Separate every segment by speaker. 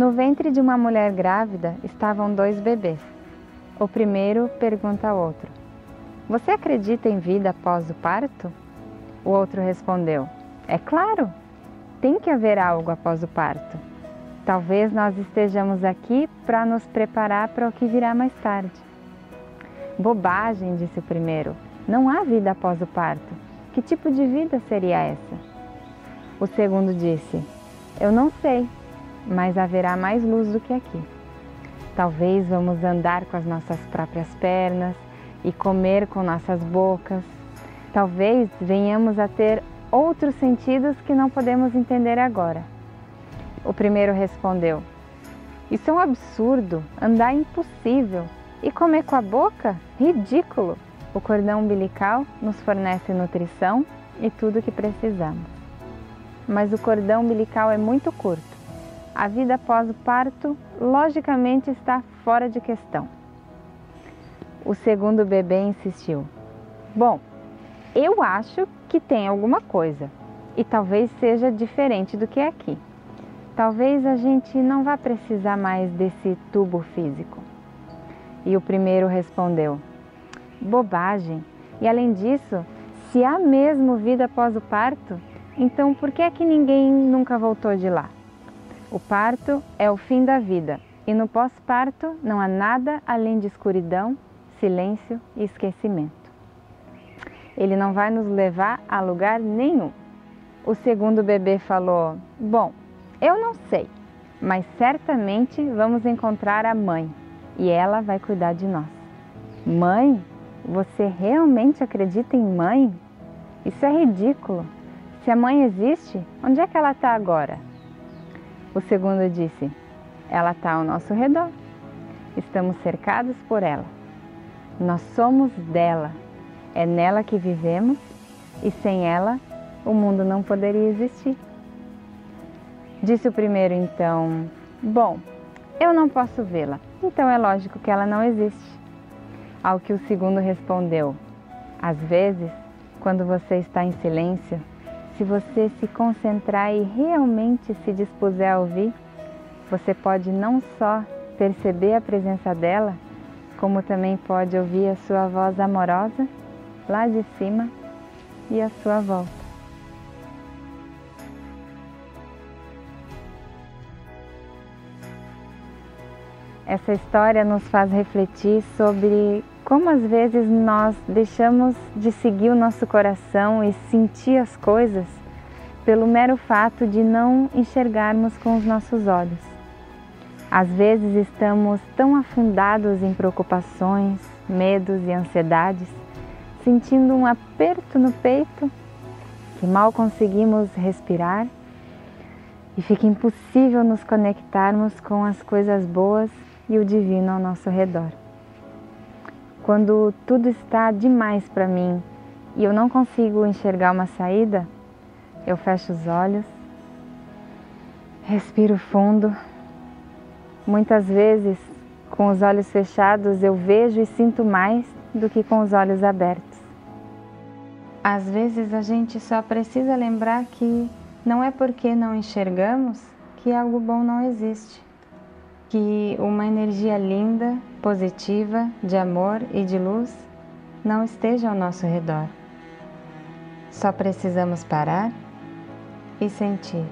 Speaker 1: No ventre de uma mulher grávida estavam dois bebês. O primeiro pergunta ao outro: Você acredita em vida após o parto? O outro respondeu: É claro, tem que haver algo após o parto. Talvez nós estejamos aqui para nos preparar para o que virá mais tarde. Bobagem, disse o primeiro. Não há vida após o parto. Que tipo de vida seria essa? O segundo disse: Eu não sei, mas haverá mais luz do que aqui. Talvez vamos andar com as nossas próprias pernas e comer com nossas bocas. Talvez venhamos a ter outros sentidos que não podemos entender agora. O primeiro respondeu: Isso é um absurdo, andar é impossível. E comer com a boca? Ridículo! O cordão umbilical nos fornece nutrição e tudo o que precisamos. Mas o cordão umbilical é muito curto. A vida após o parto, logicamente, está fora de questão. O segundo bebê insistiu: Bom, eu acho que tem alguma coisa e talvez seja diferente do que é aqui. Talvez a gente não vá precisar mais desse tubo físico. E o primeiro respondeu: Bobagem! E além disso, se há mesmo vida após o parto, então por que é que ninguém nunca voltou de lá? O parto é o fim da vida e no pós-parto não há nada além de escuridão, silêncio e esquecimento. Ele não vai nos levar a lugar nenhum. O segundo bebê falou: Bom, eu não sei, mas certamente vamos encontrar a mãe e ela vai cuidar de nós. Mãe? Você realmente acredita em mãe? Isso é ridículo. Se a mãe existe, onde é que ela está agora? O segundo disse: Ela está ao nosso redor. Estamos cercados por ela. Nós somos dela. É nela que vivemos e sem ela o mundo não poderia existir. Disse o primeiro então: Bom, eu não posso vê-la, então é lógico que ela não existe. Ao que o segundo respondeu: Às vezes, quando você está em silêncio, se você se concentrar e realmente se dispuser a ouvir, você pode não só perceber a presença dela, como também pode ouvir a sua voz amorosa lá de cima e a sua volta. Essa história nos faz refletir sobre como às vezes nós deixamos de seguir o nosso coração e sentir as coisas pelo mero fato de não enxergarmos com os nossos olhos. Às vezes estamos tão afundados em preocupações, medos e ansiedades, sentindo um aperto no peito que mal conseguimos respirar e fica impossível nos conectarmos com as coisas boas e o divino ao nosso redor. Quando tudo está demais para mim e eu não consigo enxergar uma saída, eu fecho os olhos, respiro fundo. Muitas vezes, com os olhos fechados, eu vejo e sinto mais do que com os olhos abertos. Às vezes a gente só precisa lembrar que não é porque não enxergamos que algo bom não existe que uma energia linda, positiva, de amor e de luz não esteja ao nosso redor. Só precisamos parar e sentir.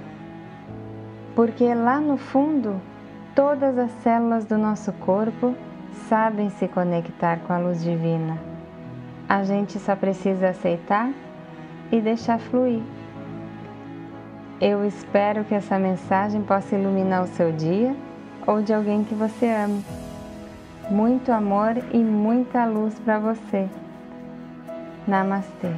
Speaker 1: Porque lá no fundo, todas as células do nosso corpo sabem se conectar com a luz divina. A gente só precisa aceitar e deixar fluir. Eu espero que essa mensagem possa iluminar o seu dia ou de alguém que você ama. Muito amor e muita luz para você. Namastê.